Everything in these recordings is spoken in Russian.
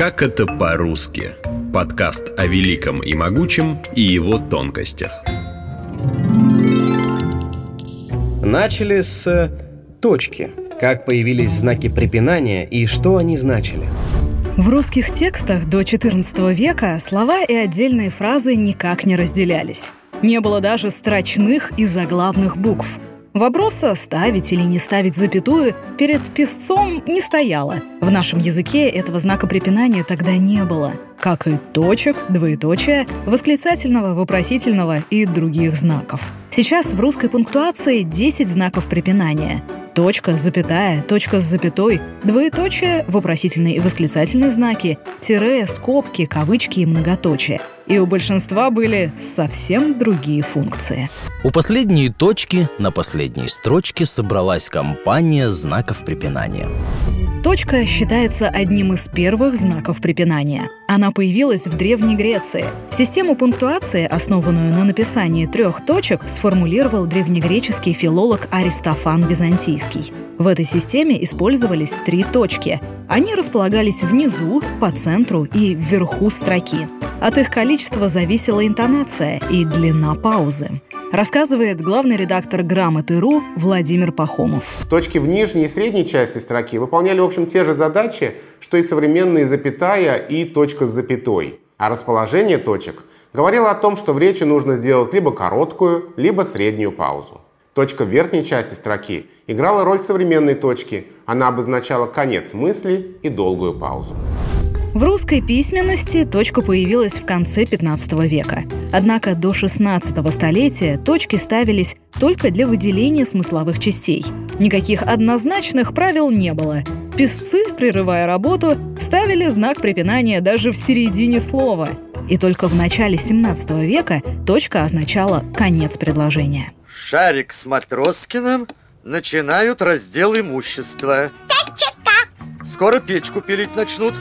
Как это по-русски? Подкаст о великом и могучем и его тонкостях. Начали с точки. Как появились знаки препинания и что они значили. В русских текстах до XIV века слова и отдельные фразы никак не разделялись. Не было даже строчных и заглавных букв. Вопроса ставить или не ставить запятую перед писцом не стояло. В нашем языке этого знака препинания тогда не было. Как и точек, двоеточия, восклицательного, вопросительного и других знаков. Сейчас в русской пунктуации 10 знаков препинания точка, запятая, точка с запятой, двоеточие, вопросительные и восклицательные знаки, тире, скобки, кавычки и многоточие. И у большинства были совсем другие функции. У последней точки на последней строчке собралась компания знаков препинания. Точка считается одним из первых знаков препинания. Она появилась в Древней Греции. Систему пунктуации, основанную на написании трех точек, сформулировал древнегреческий филолог Аристофан Византийский. В этой системе использовались три точки. Они располагались внизу, по центру и вверху строки. От их количества зависела интонация и длина паузы. Рассказывает главный редактор «Грамоты.ру» Владимир Пахомов. Точки в нижней и средней части строки выполняли, в общем, те же задачи, что и современные запятая и точка с запятой. А расположение точек говорило о том, что в речи нужно сделать либо короткую, либо среднюю паузу. Точка в верхней части строки играла роль современной точки. Она обозначала конец мысли и долгую паузу. В русской письменности точка появилась в конце 15 века. Однако до 16 столетия точки ставились только для выделения смысловых частей. Никаких однозначных правил не было. Песцы, прерывая работу, ставили знак препинания даже в середине слова. И только в начале 17 века точка означала конец предложения. Шарик с Матроскиным начинают раздел имущества. Скоро печку пилить начнут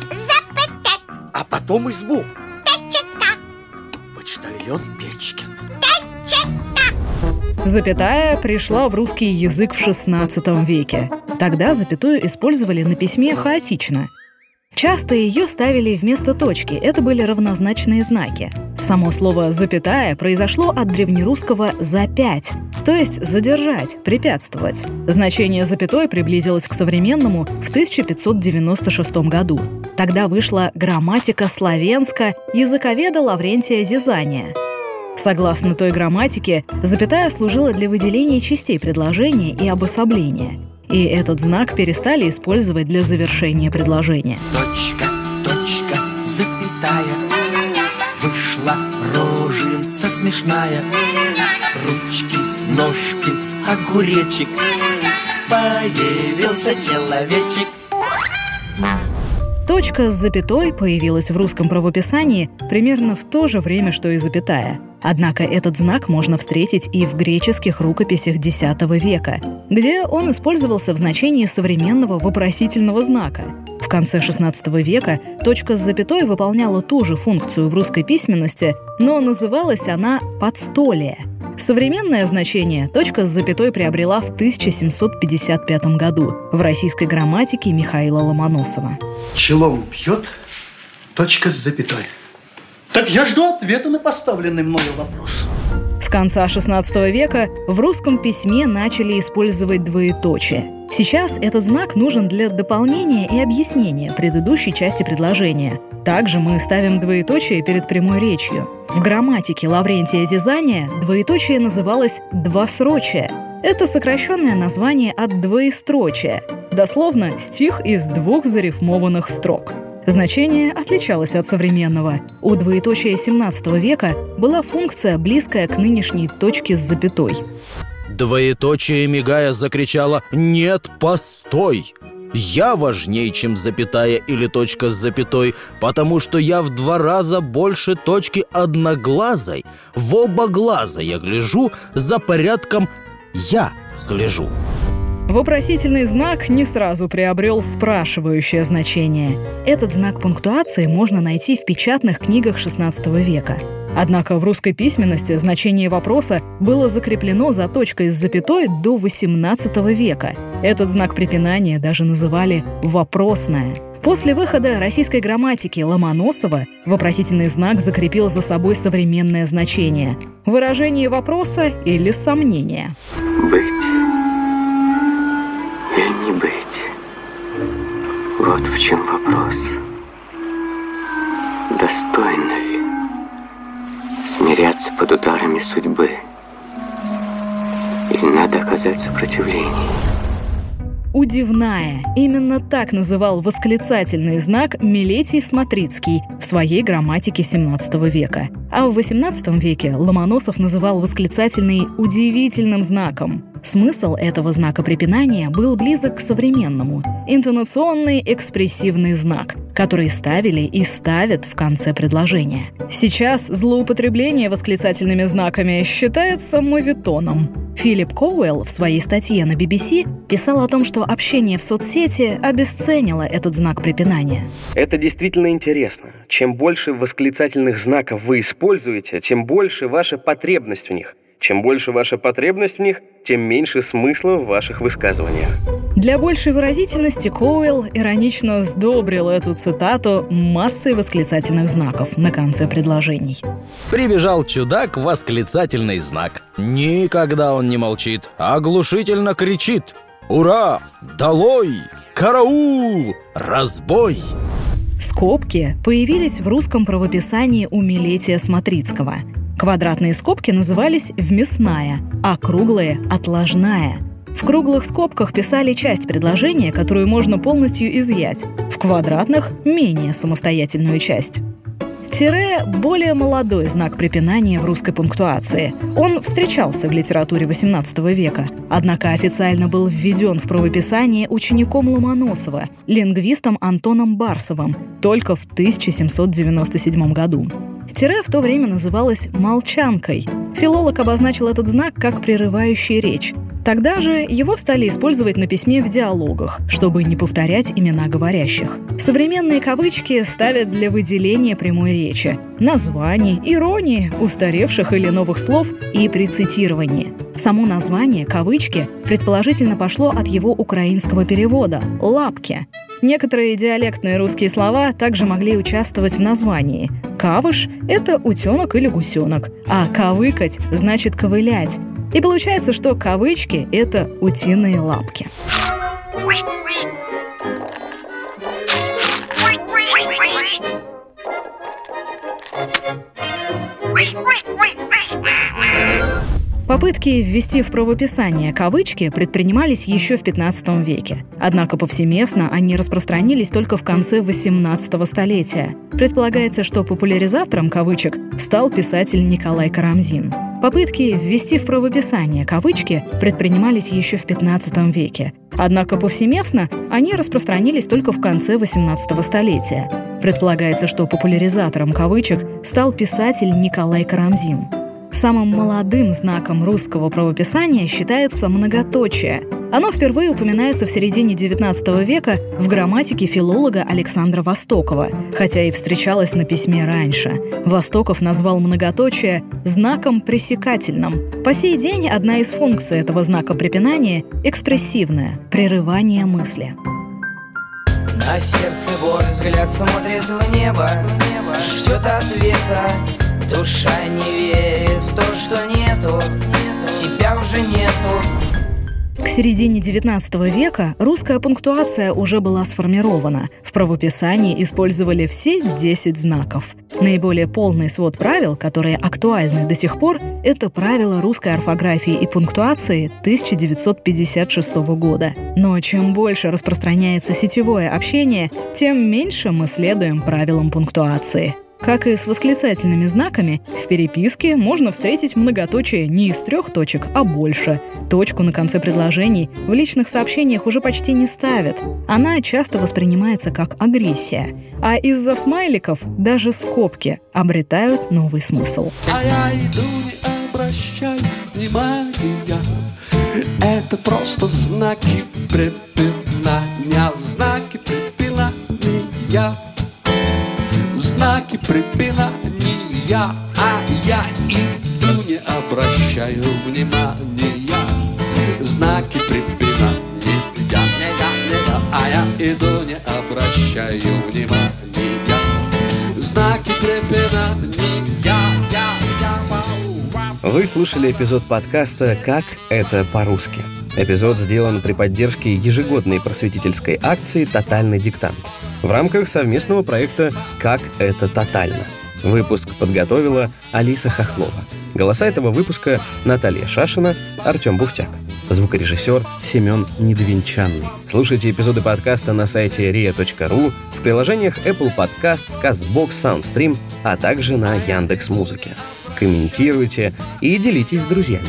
а потом избу. Почтальон Печкин. Запятая пришла в русский язык в XVI веке. Тогда запятую использовали на письме хаотично. Часто ее ставили вместо точки, это были равнозначные знаки. Само слово «запятая» произошло от древнерусского «запять», то есть «задержать», «препятствовать». Значение запятой приблизилось к современному в 1596 году. Тогда вышла грамматика славянска языковеда Лаврентия Зизания. Согласно той грамматике, запятая служила для выделения частей предложения и обособления. И этот знак перестали использовать для завершения предложения. Точка, точка, запятая. Вышла рожица смешная. Ручки, ножки, огуречек. Появился человечек Точка с запятой появилась в русском правописании примерно в то же время, что и запятая. Однако этот знак можно встретить и в греческих рукописях X века, где он использовался в значении современного вопросительного знака. В конце XVI века точка с запятой выполняла ту же функцию в русской письменности, но называлась она «подстолие». Современное значение точка с запятой приобрела в 1755 году в российской грамматике Михаила Ломоносова. Челом пьет, точка с запятой. Так я жду ответа на поставленный мною вопрос. С конца XVI века в русском письме начали использовать двоеточие – Сейчас этот знак нужен для дополнения и объяснения предыдущей части предложения. Также мы ставим двоеточие перед прямой речью. В грамматике Лаврентия Зизания двоеточие называлось «двосрочие». Это сокращенное название от двоестрочия, дословно стих из двух зарифмованных строк. Значение отличалось от современного. У двоеточия XVII века была функция, близкая к нынешней точке с запятой. Двоеточие мигая закричала «Нет, постой!» Я важнее, чем запятая или точка с запятой, потому что я в два раза больше точки одноглазой. В оба глаза я гляжу, за порядком я слежу. Вопросительный знак не сразу приобрел спрашивающее значение. Этот знак пунктуации можно найти в печатных книгах XVI века. Однако в русской письменности значение вопроса было закреплено за точкой с запятой до XVIII века. Этот знак препинания даже называли «вопросное». После выхода российской грамматики Ломоносова вопросительный знак закрепил за собой современное значение – выражение вопроса или сомнения. Быть или не быть? Вот в чем вопрос. Достойно ли смиряться под ударами судьбы? Или надо оказать сопротивление? Удивная. Именно так называл восклицательный знак Милетий Смотрицкий в своей грамматике 17 века. А в 18 веке Ломоносов называл восклицательный удивительным знаком. Смысл этого знака препинания был близок к современному – интонационный экспрессивный знак, который ставили и ставят в конце предложения. Сейчас злоупотребление восклицательными знаками считается моветоном. Филипп Коуэлл в своей статье на BBC писал о том, что общение в соцсети обесценило этот знак препинания. Это действительно интересно. Чем больше восклицательных знаков вы используете, тем больше ваша потребность в них. Чем больше ваша потребность в них, тем меньше смысла в ваших высказываниях. Для большей выразительности Коуэлл иронично сдобрил эту цитату массой восклицательных знаков на конце предложений. Прибежал чудак, восклицательный знак. Никогда он не молчит, а оглушительно кричит. Ура! Долой! Караул! Разбой! Скобки появились в русском правописании у Милетия Смотрицкого. Квадратные скобки назывались «вмесная», а круглые – «отложная». В круглых скобках писали часть предложения, которую можно полностью изъять. В квадратных – менее самостоятельную часть. Тире – более молодой знак препинания в русской пунктуации. Он встречался в литературе XVIII века, однако официально был введен в правописание учеником Ломоносова, лингвистом Антоном Барсовым, только в 1797 году. Тире в то время называлось «молчанкой». Филолог обозначил этот знак как прерывающий речь. Тогда же его стали использовать на письме в диалогах, чтобы не повторять имена говорящих. Современные кавычки ставят для выделения прямой речи, названий, иронии, устаревших или новых слов и при цитировании. Само название «кавычки» предположительно пошло от его украинского перевода «лапки». Некоторые диалектные русские слова также могли участвовать в названии. Кавыш – это утенок или гусенок, а кавыкать – значит ковылять. И получается, что кавычки – это утиные лапки. Попытки ввести в правописание кавычки предпринимались еще в 15 веке. Однако повсеместно они распространились только в конце 18 столетия. Предполагается, что популяризатором кавычек стал писатель Николай Карамзин. Попытки ввести в правописание кавычки предпринимались еще в 15 веке. Однако повсеместно они распространились только в конце 18 столетия. Предполагается, что популяризатором кавычек стал писатель Николай Карамзин. Самым молодым знаком русского правописания считается многоточие. Оно впервые упоминается в середине XIX века в грамматике филолога Александра Востокова, хотя и встречалось на письме раньше. Востоков назвал многоточие знаком пресекательным. По сей день одна из функций этого знака препинания – экспрессивная – прерывание мысли. На сердце вор взгляд смотрит в небо, ждет ответа. Душа не верит в то, что нету, себя уже нету. К середине XIX века русская пунктуация уже была сформирована. В правописании использовали все 10 знаков. Наиболее полный свод правил, которые актуальны до сих пор, это правила русской орфографии и пунктуации 1956 года. Но чем больше распространяется сетевое общение, тем меньше мы следуем правилам пунктуации. Как и с восклицательными знаками, в переписке можно встретить многоточие не из трех точек, а больше. Точку на конце предложений в личных сообщениях уже почти не ставят. Она часто воспринимается как агрессия. А из-за смайликов даже скобки обретают новый смысл. А я иду, не обращай внимания Это просто знаки препинания препинания А я иду, не обращаю внимания Знаки препинания А я иду, не обращаю внимания Знаки препинания я, я, вау. Вы слушали эпизод подкаста «Как это по-русски». Эпизод сделан при поддержке ежегодной просветительской акции «Тотальный диктант» в рамках совместного проекта «Как это тотально». Выпуск подготовила Алиса Хохлова. Голоса этого выпуска Наталья Шашина, Артем Буфтяк. Звукорежиссер Семен Недвинчанный. Слушайте эпизоды подкаста на сайте ria.ru, в приложениях Apple Podcasts, CastBox, SoundStream, а также на Яндекс.Музыке. Комментируйте и делитесь с друзьями.